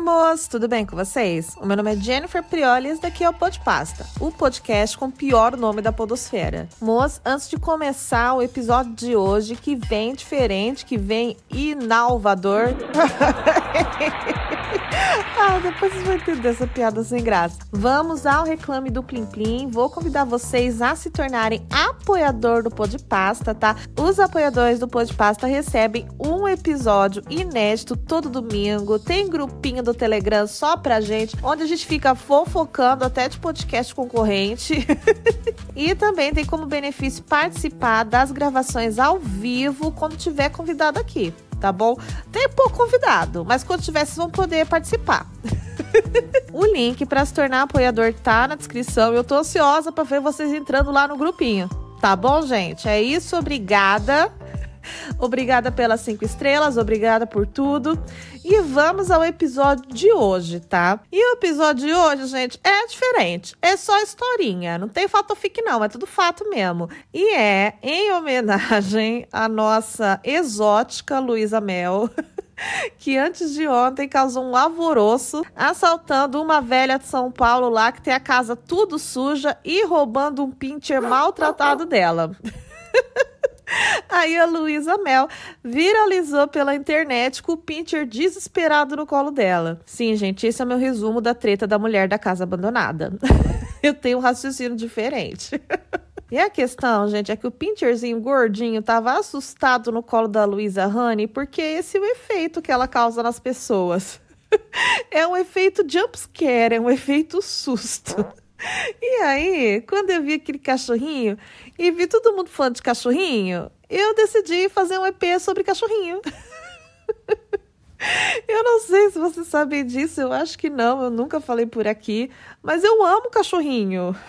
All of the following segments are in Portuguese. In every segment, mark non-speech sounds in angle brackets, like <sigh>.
Oi, moço, tudo bem com vocês? O meu nome é Jennifer Prioli e esse daqui é o Podpasta, o podcast com o pior nome da podosfera. Moço, antes de começar o episódio de hoje, que vem diferente, que vem inovador... <laughs> ah, depois vocês vão entender essa piada sem graça. Vamos ao reclame do Plim Plim. Vou convidar vocês a se tornarem apoiador do Podpasta, tá? Os apoiadores do Podpasta recebem um episódio inédito todo domingo. Tem grupinho do Telegram só pra gente, onde a gente fica fofocando até de podcast concorrente. <laughs> e também tem como benefício participar das gravações ao vivo quando tiver convidado aqui tá bom? Tem pouco convidado, mas quando tiver, vocês vão poder participar. <laughs> o link para se tornar apoiador tá na descrição. Eu tô ansiosa para ver vocês entrando lá no grupinho. Tá bom, gente? É isso, obrigada. <laughs> Obrigada pelas cinco estrelas, obrigada por tudo. E vamos ao episódio de hoje, tá? E o episódio de hoje, gente, é diferente. É só historinha. Não tem fato fic, não. É tudo fato mesmo. E é em homenagem à nossa exótica Luísa Mel. <laughs> que antes de ontem causou um alvoroço assaltando uma velha de São Paulo lá que tem a casa tudo suja e roubando um pincher maltratado dela. <laughs> Aí a Luísa Mel viralizou pela internet com o Pincher desesperado no colo dela. Sim, gente, esse é meu resumo da treta da mulher da casa abandonada. <laughs> Eu tenho um raciocínio diferente. <laughs> E a questão, gente, é que o Pincherzinho gordinho tava assustado no colo da Luísa Honey porque esse é o efeito que ela causa nas pessoas. <laughs> É um efeito jumpscare, é um efeito susto. <laughs> E aí, quando eu vi aquele cachorrinho e vi todo mundo falando de cachorrinho, eu decidi fazer um EP sobre cachorrinho. <laughs> eu não sei se vocês sabem disso, eu acho que não, eu nunca falei por aqui, mas eu amo cachorrinho. <laughs>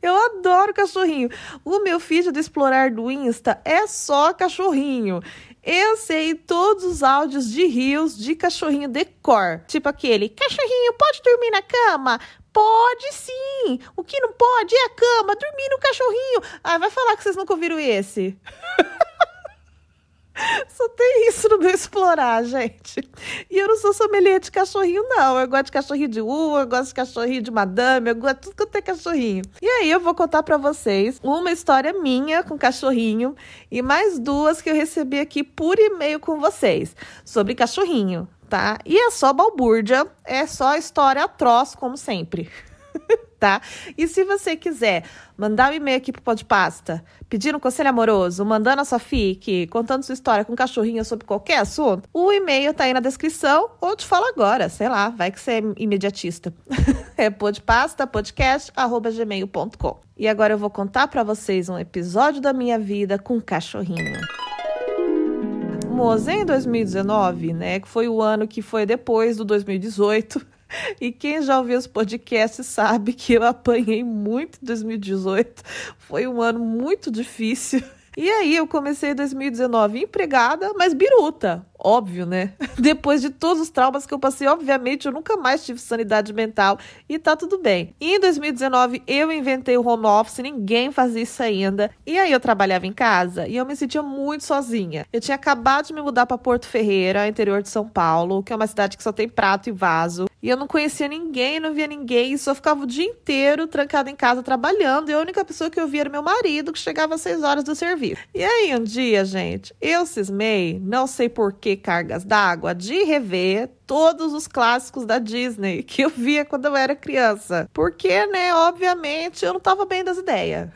Eu adoro cachorrinho. O meu feed do Explorar do Insta é só cachorrinho. Eu sei todos os áudios de rios de cachorrinho decor. Tipo aquele: cachorrinho, pode dormir na cama? Pode sim! O que não pode é a cama, dormir no cachorrinho. Ah, vai falar que vocês nunca ouviram esse. <laughs> <laughs> Só tem isso no meu explorar, gente. E eu não sou sommelier de cachorrinho, não. Eu gosto de cachorrinho de rua, eu gosto de cachorrinho de madame, eu gosto de tudo eu tenho cachorrinho. E aí eu vou contar para vocês uma história minha com cachorrinho e mais duas que eu recebi aqui por e-mail com vocês sobre cachorrinho tá? E é só balbúrdia, é só história atroz, como sempre. <laughs> tá? E se você quiser mandar um e-mail aqui pro Podpasta, pedindo um conselho amoroso, mandando a sua fic, contando sua história com cachorrinho sobre qualquer assunto, o e-mail tá aí na descrição, ou te falo agora, sei lá, vai que você é imediatista. <laughs> é podpasta, podcast, arroba gmail.com. E agora eu vou contar para vocês um episódio da minha vida com cachorrinho. Moza em 2019, né, que foi o ano que foi depois do 2018. E quem já ouviu os podcasts sabe que eu apanhei muito em 2018. Foi um ano muito difícil. E aí eu comecei 2019 empregada, mas biruta óbvio, né? <laughs> Depois de todos os traumas que eu passei, obviamente, eu nunca mais tive sanidade mental e tá tudo bem. E em 2019 eu inventei o home office, ninguém fazia isso ainda. E aí eu trabalhava em casa e eu me sentia muito sozinha. Eu tinha acabado de me mudar para Porto Ferreira, interior de São Paulo, que é uma cidade que só tem prato e vaso. E eu não conhecia ninguém, não via ninguém, e só ficava o dia inteiro trancada em casa trabalhando. E a única pessoa que eu via era meu marido, que chegava às 6 horas do serviço. E aí um dia, gente, eu cismei, não sei porquê cargas d'água de rever todos os clássicos da Disney que eu via quando eu era criança. Porque, né, obviamente, eu não tava bem das ideias.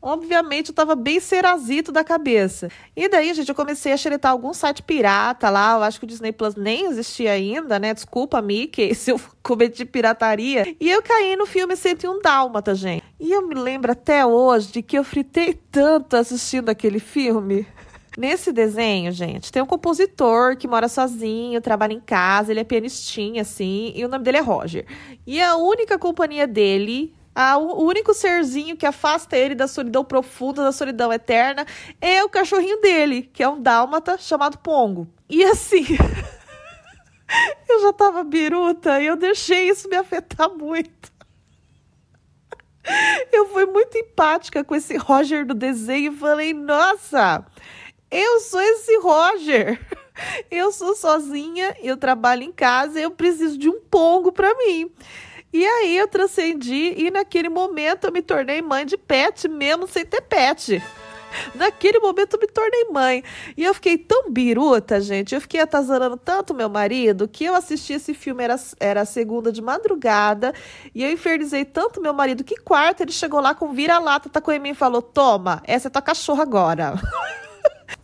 Obviamente, eu tava bem cerazito da cabeça. E daí, gente, eu comecei a xeretar algum site pirata lá. Eu acho que o Disney Plus nem existia ainda, né? Desculpa, Mickey, <laughs> se eu cometi pirataria. E eu caí no filme 101 Dálmata, gente. E eu me lembro até hoje de que eu fritei tanto assistindo aquele filme. Nesse desenho, gente, tem um compositor que mora sozinho, trabalha em casa, ele é pianistinha, assim, e o nome dele é Roger. E a única companhia dele a, o único serzinho que afasta ele da solidão profunda, da solidão eterna, é o cachorrinho dele, que é um dálmata chamado Pongo. E assim. <laughs> eu já tava biruta e eu deixei isso me afetar muito. Eu fui muito empática com esse Roger do desenho e falei: nossa, eu sou esse Roger. <laughs> eu sou sozinha, eu trabalho em casa, eu preciso de um pongo para mim. E aí eu transcendi e naquele momento eu me tornei mãe de pet, mesmo sem ter pet. <laughs> Naquele momento eu me tornei mãe. E eu fiquei tão biruta, gente. Eu fiquei atazanando tanto meu marido que eu assisti esse filme, era, era segunda de madrugada. E eu infernizei tanto meu marido que quarta ele chegou lá com vira-lata, tacou em mim e falou: Toma, essa é tua cachorra agora. <laughs>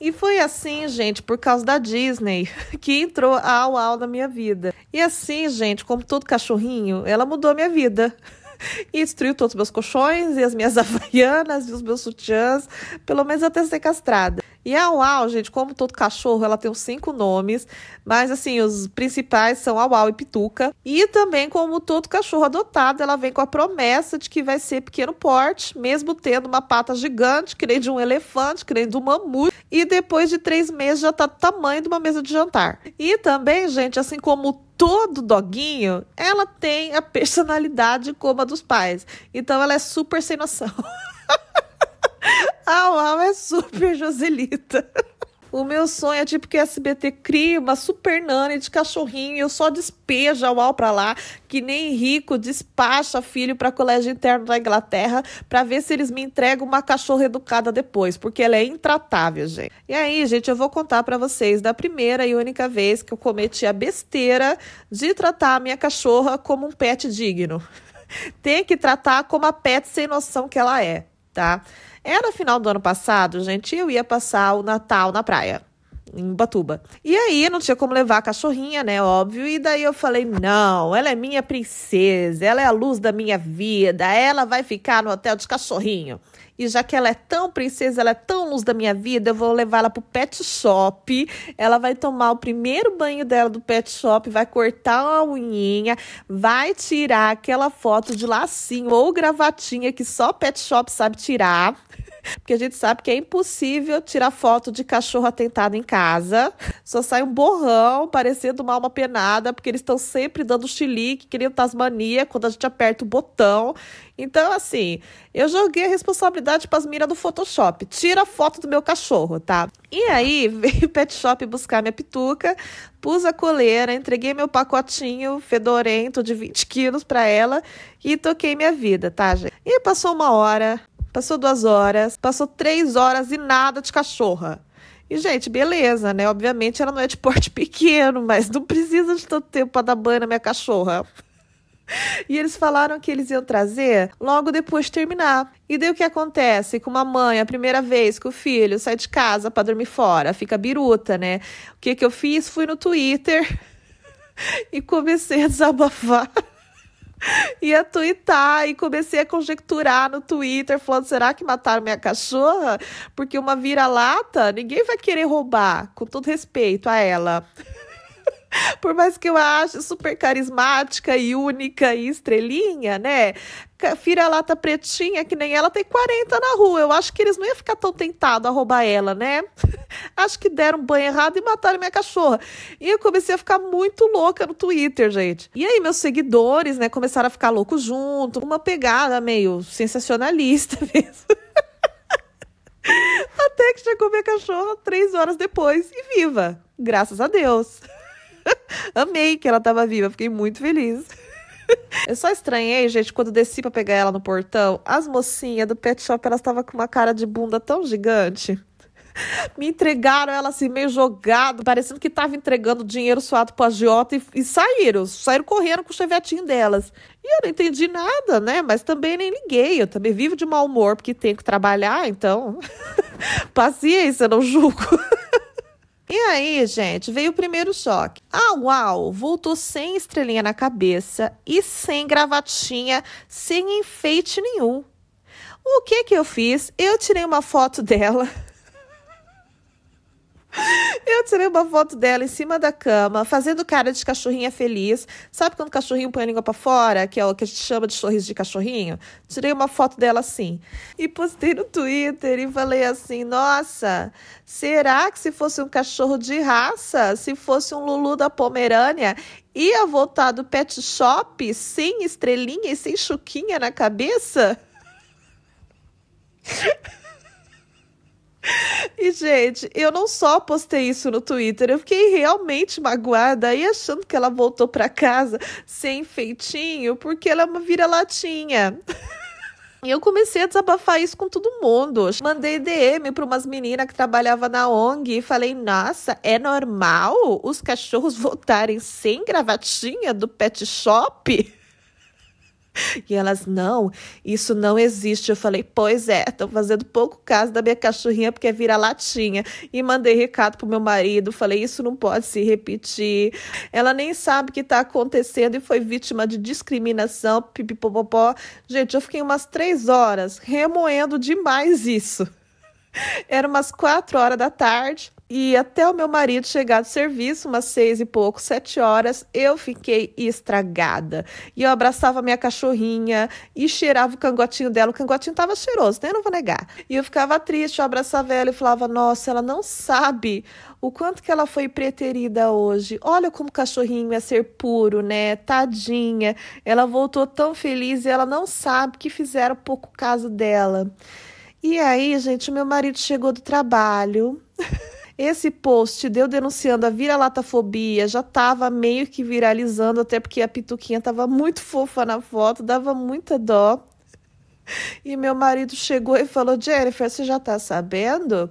E foi assim, gente, por causa da Disney, <laughs> que entrou a Au na minha vida. E assim, gente, como todo cachorrinho, ela mudou a minha vida <laughs> e destruiu todos os meus colchões e as minhas <laughs> havaianas e os meus sutiãs, pelo menos até ser castrada. E a Uau, gente, como todo cachorro, ela tem cinco nomes, mas assim, os principais são Uau e Pituca. E também, como todo cachorro adotado, ela vem com a promessa de que vai ser pequeno porte, mesmo tendo uma pata gigante, que nem de um elefante, que nem de um mamute, e depois de três meses já tá do tamanho de uma mesa de jantar. E também, gente, assim como todo doguinho, ela tem a personalidade como a dos pais. Então ela é super sem noção. <laughs> A Uau é super Joselita. O meu sonho é tipo que a SBT cria uma super nani de cachorrinho e eu só despejo a UAU pra lá, que nem rico despacha filho para colégio interno da Inglaterra para ver se eles me entregam uma cachorra educada depois, porque ela é intratável, gente. E aí, gente, eu vou contar para vocês da primeira e única vez que eu cometi a besteira de tratar a minha cachorra como um pet digno. <laughs> Tem que tratar como a pet sem noção que ela é, tá? Era no final do ano passado, gente, eu ia passar o Natal na praia em Batuba. E aí não tinha como levar a cachorrinha, né? Óbvio. E daí eu falei: não, ela é minha princesa, ela é a luz da minha vida, ela vai ficar no hotel de cachorrinho. E já que ela é tão princesa, ela é tão luz da minha vida, eu vou levar ela pro pet shop. Ela vai tomar o primeiro banho dela do pet shop, vai cortar a unhinha, vai tirar aquela foto de lacinho ou gravatinha que só pet shop sabe tirar. Porque a gente sabe que é impossível tirar foto de cachorro atentado em casa. Só sai um borrão, parecendo uma alma penada, porque eles estão sempre dando chilique, querendo tasmania quando a gente aperta o botão. Então, assim, eu joguei a responsabilidade para as miras do Photoshop. Tira a foto do meu cachorro, tá? E aí, <laughs> veio o pet shop buscar minha pituca, pus a coleira, entreguei meu pacotinho fedorento de 20 quilos para ela e toquei minha vida, tá, gente? E passou uma hora, Passou duas horas, passou três horas e nada de cachorra. E, gente, beleza, né? Obviamente ela não é de porte <laughs> pequeno, mas não precisa de tanto tempo para dar banho na minha cachorra. E eles falaram que eles iam trazer logo depois de terminar. E daí o que acontece com uma mãe, a primeira vez que o filho sai de casa para dormir fora, fica biruta, né? O que que eu fiz? Fui no Twitter <laughs> e comecei a desabafar <laughs> ia twittar e comecei a conjecturar no Twitter, falando: será que mataram minha cachorra? Porque uma vira-lata, ninguém vai querer roubar, com todo respeito a ela. <laughs> <laughs> Por mais que eu ache super carismática e única e estrelinha, né? Vira-lata pretinha, que nem ela, tem 40 na rua. Eu acho que eles não iam ficar tão tentados a roubar ela, né? <laughs> acho que deram banho errado e mataram minha cachorra. E eu comecei a ficar muito louca no Twitter, gente. E aí, meus seguidores, né, começaram a ficar loucos junto. Uma pegada meio sensacionalista <laughs> mesmo. Até que chegou minha cachorra três horas depois e viva. Graças a Deus. <laughs> Amei que ela tava viva, fiquei muito feliz. <laughs> Eu só estranhei, gente, quando desci pra pegar ela no portão, as mocinhas do pet shop, elas estavam com uma cara de bunda tão gigante. <laughs> Me entregaram ela assim, meio jogado, parecendo que tava entregando dinheiro suado pro agiota e, e saíram. Saíram correndo com o chevetinho delas. E eu não entendi nada, né? Mas também nem liguei. Eu também vivo de mau humor porque tenho que trabalhar, então. Paciência, não julgo. E aí, gente, veio o primeiro choque. Ah, uau! Voltou sem estrelinha na cabeça e sem gravatinha, sem enfeite nenhum. O que que eu fiz? Eu tirei uma foto <laughs> dela eu tirei uma foto dela em cima da cama, fazendo cara de cachorrinha feliz. Sabe quando o cachorrinho põe a língua pra fora, que é o que a gente chama de sorriso de cachorrinho? Tirei uma foto dela assim. E postei no Twitter e falei assim: nossa, será que se fosse um cachorro de raça, se fosse um Lulu da Pomerânia, ia voltar do pet shop sem estrelinha e sem chuquinha na cabeça? <laughs> E, gente, eu não só postei isso no Twitter, eu fiquei realmente magoada e achando que ela voltou para casa sem feitinho, porque ela é uma vira-latinha. E eu comecei a desabafar isso com todo mundo. Mandei DM para umas meninas que trabalhavam na ONG e falei: Nossa, é normal os cachorros <laughs> voltarem sem gravatinha do pet shop? <laughs> E elas, não, isso não existe. Eu falei, pois é, estão fazendo pouco caso da minha cachorrinha porque é vira-latinha. E mandei recado pro meu marido, falei, isso não pode se repetir. Ela nem sabe o que está acontecendo e foi vítima de discriminação, pipipopopó. Gente, eu fiquei umas três horas remoendo demais isso. <laughs> Era umas quatro horas da tarde. E até o meu marido chegar do serviço, umas seis e pouco, sete horas, eu fiquei estragada. E eu abraçava minha cachorrinha e cheirava o cangotinho dela. O cangotinho tava cheiroso, né? Não vou negar. E eu ficava triste, eu abraçava ela e falava: Nossa, ela não sabe o quanto que ela foi preterida hoje. Olha como o cachorrinho é ser puro, né? Tadinha. Ela voltou tão feliz e ela não sabe que fizeram pouco caso dela. E aí, gente, meu marido chegou do trabalho. <laughs> Esse post deu denunciando a vira-latafobia já estava meio que viralizando, até porque a Pituquinha estava muito fofa na foto, dava muita dó. E meu marido chegou e falou: Jennifer, você já tá sabendo?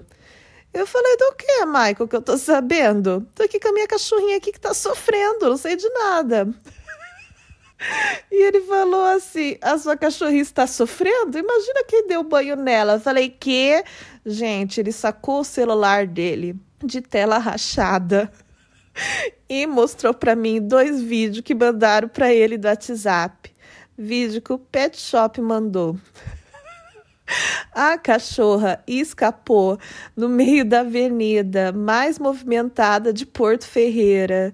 Eu falei: do que, Michael, que eu tô sabendo? Tô aqui com a minha cachorrinha aqui que tá sofrendo, não sei de nada. E ele falou assim: a sua cachorrinha está sofrendo? Imagina quem deu banho nela. Eu falei: que? Gente, ele sacou o celular dele de tela rachada e mostrou para mim dois vídeos que mandaram para ele do WhatsApp. Vídeo que o Pet Shop mandou. A cachorra escapou no meio da avenida mais movimentada de Porto Ferreira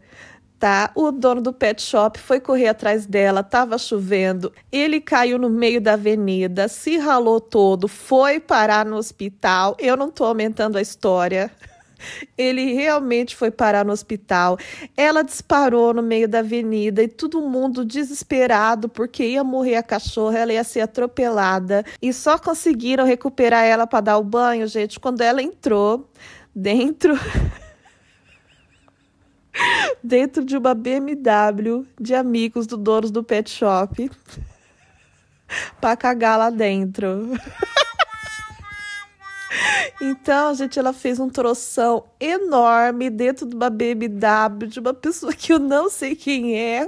tá? O dono do pet shop foi correr atrás dela, tava chovendo. Ele caiu no meio da avenida, se ralou todo, foi parar no hospital. Eu não tô aumentando a história. <laughs> Ele realmente foi parar no hospital. Ela disparou no meio da avenida e todo mundo desesperado porque ia morrer a cachorra, ela ia ser atropelada. E só conseguiram recuperar ela para dar o banho, gente, quando ela entrou dentro <laughs> dentro de uma BMW de amigos do dono do pet shop para cagar lá dentro. Então, gente, ela fez um troção enorme dentro de uma BMW de uma pessoa que eu não sei quem é.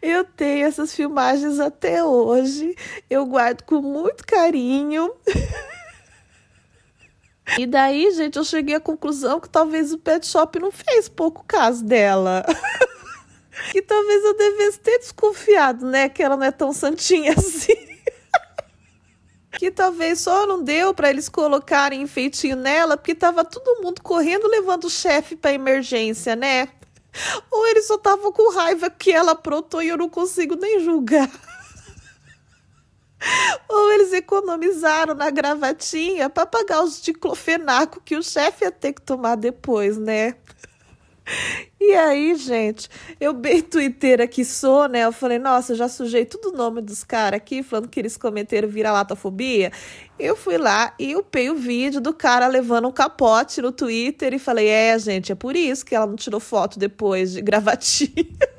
Eu tenho essas filmagens até hoje. Eu guardo com muito carinho. E daí, gente, eu cheguei à conclusão que talvez o pet shop não fez pouco caso dela. <laughs> que talvez eu devesse ter desconfiado, né? Que ela não é tão santinha <laughs> assim. que talvez só não deu para eles colocarem enfeitinho nela, porque tava todo mundo correndo levando o chefe para emergência, né? Ou eles só estavam com raiva que ela aprontou e eu não consigo nem julgar. <laughs> Ou eles economizaram na gravatinha para pagar os diclofenaco que o chefe ia ter que tomar depois, né? <laughs> E aí, gente, eu bem twitteira que sou, né? Eu falei, nossa, eu já sujei tudo o nome dos caras aqui, falando que eles cometeram vira-latafobia. Eu fui lá e upei o vídeo do cara levando um capote no Twitter e falei, é, gente, é por isso que ela não tirou foto depois de gravatinha. <laughs>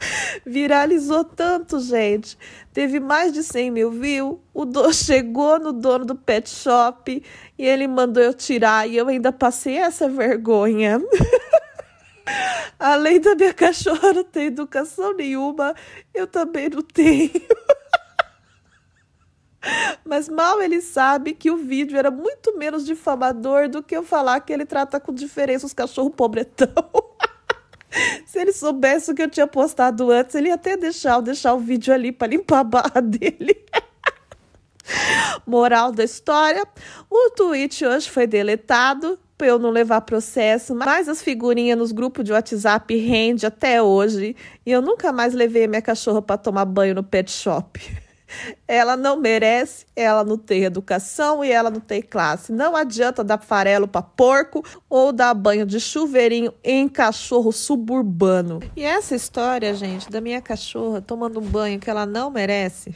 <laughs> Viralizou tanto, gente. Teve mais de 100 mil views. O do <laughs> chegou no dono do pet shop e ele mandou eu tirar. E eu ainda passei essa vergonha. <laughs> Além da minha cachorra não ter educação nenhuma, eu também não tenho. Mas mal ele sabe que o vídeo era muito menos difamador do que eu falar que ele trata com diferença os cachorros pobretão. Se ele soubesse o que eu tinha postado antes, ele ia até deixar, deixar o vídeo ali para limpar a barra <laughs> dele. Moral da história: o tweet hoje foi deletado para eu não levar processo, mas as figurinhas nos grupos de WhatsApp rende até hoje e eu nunca mais levei minha cachorra para tomar banho no pet shop. Ela não merece, ela não tem educação e ela não tem classe. Não adianta dar farelo para porco ou dar banho de chuveirinho em cachorro suburbano. E essa história, gente, da minha cachorra tomando um banho que ela não merece,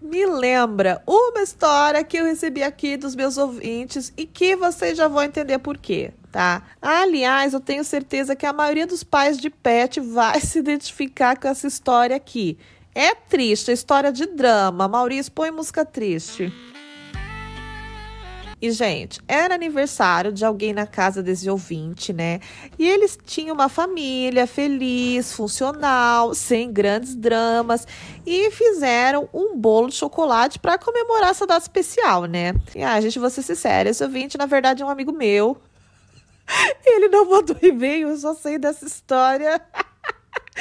me lembra uma história que eu recebi aqui dos meus ouvintes e que vocês já vão entender por quê, tá? Aliás, eu tenho certeza que a maioria dos pais de pet vai <laughs> se identificar com essa história aqui. É triste, história de drama. Maurício, põe música triste. E, gente, era aniversário de alguém na casa desse ouvinte, né? E eles tinham uma família feliz, funcional, sem grandes dramas, e fizeram um bolo de chocolate para comemorar essa data especial, né? E, ah, gente, vou ser sincera, esse ouvinte, na verdade, é um amigo meu. <laughs> Ele não mandou e-mail, eu só sei dessa história. <laughs>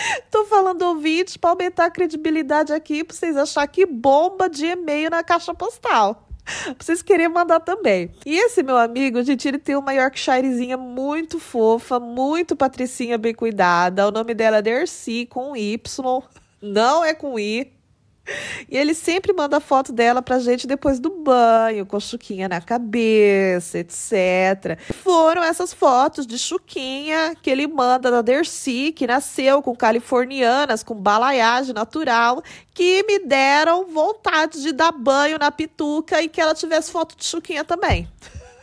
<laughs> Tô falando ouvinte para aumentar a credibilidade aqui, para vocês acharem que bomba de e-mail na caixa postal pra vocês querem mandar também. E esse meu amigo, gente, ele tem uma Yorkshirezinha muito fofa, muito patricinha bem cuidada. O nome dela é Dercy, com Y. Não é com I. E ele sempre manda foto dela pra gente depois do banho, com chuquinha na cabeça, etc. Foram essas fotos de chuquinha que ele manda da Dercy, que nasceu com californianas, com balaiagem natural, que me deram vontade de dar banho na pituca e que ela tivesse foto de chuquinha também.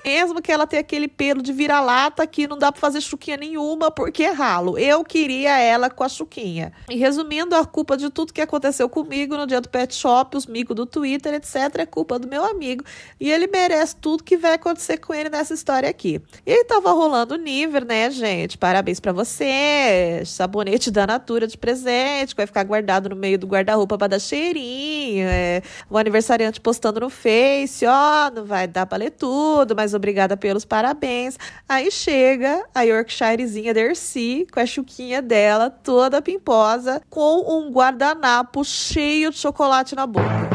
Mesmo que ela tenha aquele pelo de vira-lata que não dá para fazer chuquinha nenhuma porque é ralo. Eu queria ela com a chuquinha. E resumindo, a culpa de tudo que aconteceu comigo no dia do pet shop, os micos do Twitter, etc, é culpa do meu amigo. E ele merece tudo que vai acontecer com ele nessa história aqui. E aí tava rolando o Niver, né, gente? Parabéns para você. Sabonete da Natura de presente, que vai ficar guardado no meio do guarda-roupa para dar cheirinho. É, o aniversariante postando no Face, ó, não vai dar pra ler tudo, mas obrigada pelos parabéns. Aí chega a Yorkshirezinha Dercy, com a chuquinha dela, toda pimposa, com um guardanapo cheio de chocolate na boca.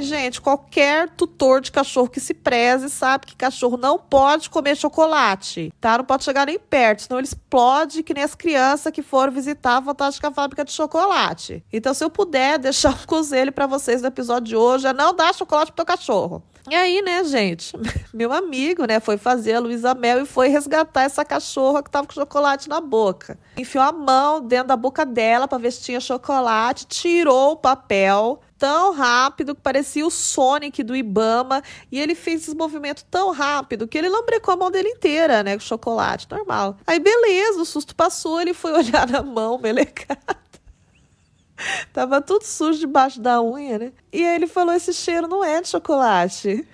Gente, qualquer tutor de cachorro que se preze sabe que cachorro não pode comer chocolate, tá? Não pode chegar nem perto, senão ele explode que nem as crianças que foram visitar a fantástica fábrica de chocolate. Então, se eu puder deixar um <laughs> conselho para vocês no episódio de hoje, é não dar chocolate pro teu cachorro. E aí, né, gente, <laughs> meu amigo, né, foi fazer a Luísa Mel e foi resgatar essa cachorra que tava com chocolate na boca. Enfiou a mão dentro da boca dela para ver se tinha chocolate, tirou o papel tão rápido que parecia o Sonic do Ibama e ele fez esse movimento tão rápido que ele lambrecou a mão dele inteira, né, com chocolate, normal. Aí beleza, o susto passou, ele foi <laughs> olhar na mão melecada. Tava tudo sujo debaixo da unha, né? E aí ele falou: esse cheiro não é de chocolate.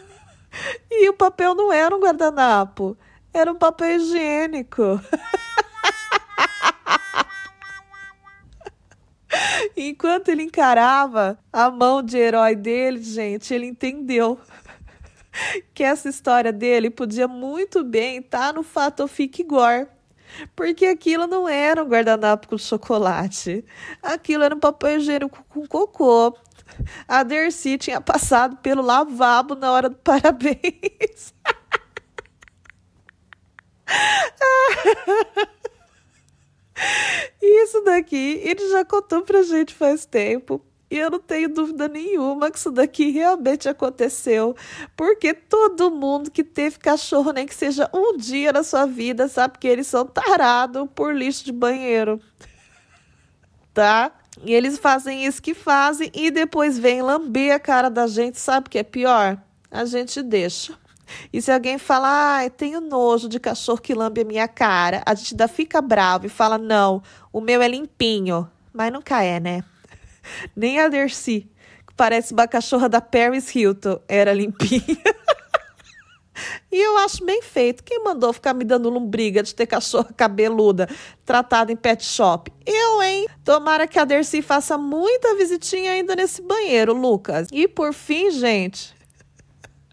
<laughs> e o papel não era um guardanapo, era um papel higiênico. <laughs> Enquanto ele encarava a mão de herói dele, gente, ele entendeu <laughs> que essa história dele podia muito bem estar no Fato Fique Gore porque aquilo não era um guardanapo com chocolate. Aquilo era um papel higiênico com cocô. A Dercy tinha passado pelo lavabo na hora do <laughs> parabéns. <laughs> Isso daqui ele já contou pra gente faz tempo. E eu não tenho dúvida nenhuma que isso daqui realmente aconteceu, porque todo mundo que teve cachorro, nem que seja um dia na sua vida, sabe que eles são tarados por lixo de banheiro. <laughs> tá? E eles fazem isso que fazem e depois vem lamber a cara da gente, sabe o que é pior? A gente deixa. E se alguém fala, ai, ah, tenho nojo de cachorro que lambe a minha cara, a gente ainda fica bravo e fala, não, o meu é limpinho. Mas nunca é, né? Nem a Dercy, que parece uma cachorra da Paris Hilton, era limpinha. <laughs> E eu acho bem feito. Quem mandou ficar me dando lombriga de ter cachorra cabeluda tratada em pet shop? Eu, hein? Tomara que a Dercy faça muita visitinha ainda nesse banheiro, Lucas. E por fim, gente,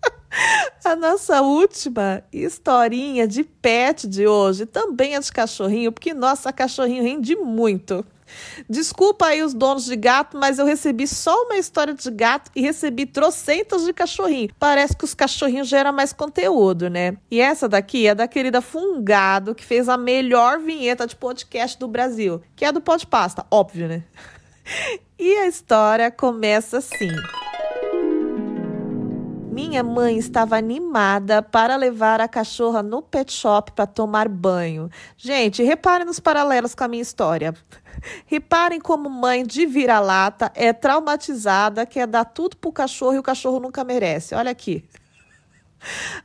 <laughs> a nossa última historinha de pet de hoje também é de cachorrinho, porque nossa cachorrinho rende muito. Desculpa aí os donos de gato, mas eu recebi só uma história de gato e recebi trocentas de cachorrinho. Parece que os cachorrinhos geram mais conteúdo, né? E essa daqui é da querida Fungado, que fez a melhor vinheta de podcast do Brasil, que é do Podpasta, óbvio, né? <laughs> E a história começa assim. Minha mãe estava animada para levar a cachorra no pet shop para tomar banho. Gente, reparem nos paralelos com a minha história. <laughs> Reparem como mãe de vira-lata é traumatizada, quer dar tudo pro cachorro e o cachorro nunca merece. Olha aqui.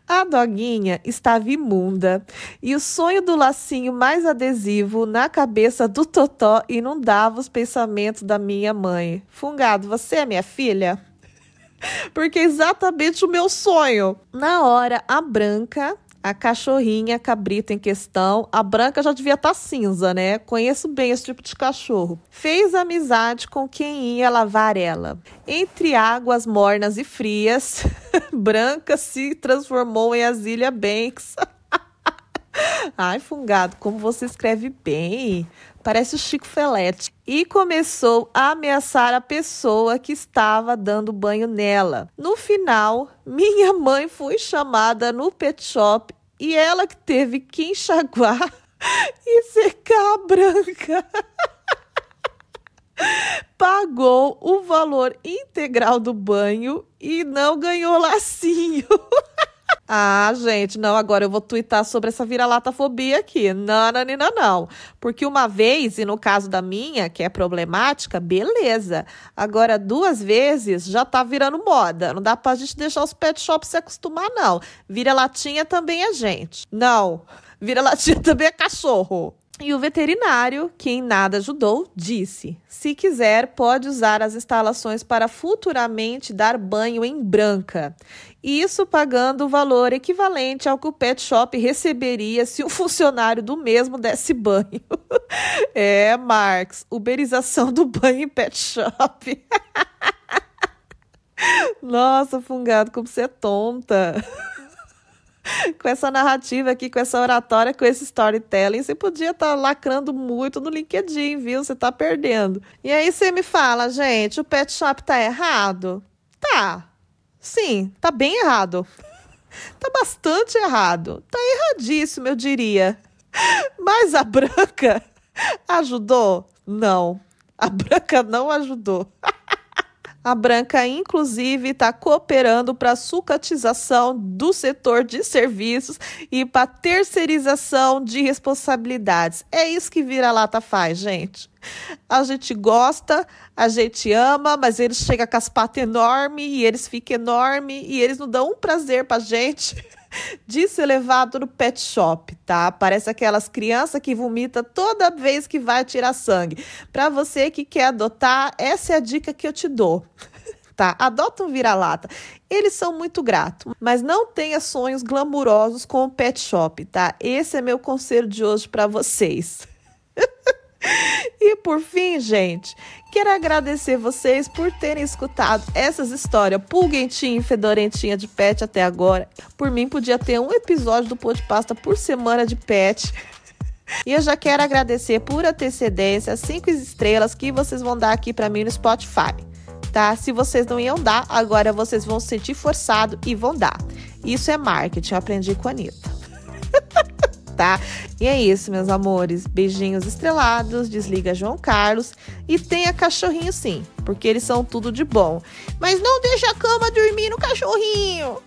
A doguinha estava imunda e o sonho do lacinho mais adesivo na cabeça do Totó inundava os pensamentos da minha mãe. Fungado, você é minha filha? Porque é exatamente o meu sonho. Na hora, a Branca a cachorrinha, a cabrita em questão, a branca já devia estar tá cinza, né? Conheço bem esse tipo de cachorro. Fez amizade com quem ia lavar ela. Entre águas mornas e frias, <laughs> branca se transformou em Asília Banks. <laughs> Ai, fungado, como você escreve bem. Parece o Chico Felete. E começou a ameaçar a pessoa que estava dando banho nela. No final, minha mãe foi chamada no pet shop e ela que teve que enxaguar <laughs> e secar a branca. <laughs> Pagou o valor integral do banho e não ganhou lacinho. <laughs> Ah, gente, não, agora eu vou twittar sobre essa vira-lata-fobia aqui. Não, não, não, não. Porque uma vez, e no caso da minha, que é problemática, beleza. Agora, duas vezes, já tá virando moda. Não dá pra gente deixar os pet shops se acostumar, não. Vira-latinha também é gente. Não, vira-latinha <laughs> também é cachorro. E o veterinário, que em nada ajudou, disse: se quiser, pode usar as instalações para futuramente dar banho em branca. Isso pagando o valor equivalente ao que o pet shop receberia se um <laughs> funcionário do mesmo desse banho. <laughs> é, Marx, uberização do banho em pet shop. <laughs> Nossa, fungado, como você é tonta. <laughs> com essa narrativa aqui, com essa oratória, com esse storytelling, você podia estar tá lacrando muito no LinkedIn, viu? Você tá perdendo. E aí você me fala, gente, o pet shop tá errado? Tá. Sim, tá bem errado. <laughs> Tá bastante errado. Tá erradíssimo, eu diria. <laughs> Mas a Branca ajudou? Não. A Branca não ajudou. A Branca, inclusive, está cooperando para a sucatização do setor de serviços e para terceirização de responsabilidades. É isso que vira-lata faz, gente. A gente gosta, a gente ama, mas eles chegam com as patas enormes e eles ficam enormes e eles não dão um prazer para gente. <laughs> de ser levado no pet shop, tá? Parece aquelas crianças que vomita toda vez que vai tirar sangue. Para você que quer adotar, essa é a dica que eu te dou. <laughs> Tá? Adota um vira-lata. Eles são muito gratos, mas não tenha sonhos glamurosos com o pet shop, tá? Esse é meu conselho de hoje para vocês. E por fim, gente, quero agradecer vocês por terem escutado essas histórias pulguentinha e fedorentinha de pet até agora. Por mim, podia ter um episódio do Pô de Pasta por semana de pet. E eu já quero agradecer por antecedência as cinco estrelas que vocês vão dar aqui para mim no Spotify. Tá? Se vocês não iam dar, agora vocês vão se sentir forçado e vão dar. Isso é marketing, eu aprendi com a Anitta. Tá? E é isso, meus amores. Beijinhos estrelados, desliga João Carlos e tenha cachorrinho sim, porque eles são tudo de bom. Mas não deixa a cama dormir no cachorrinho.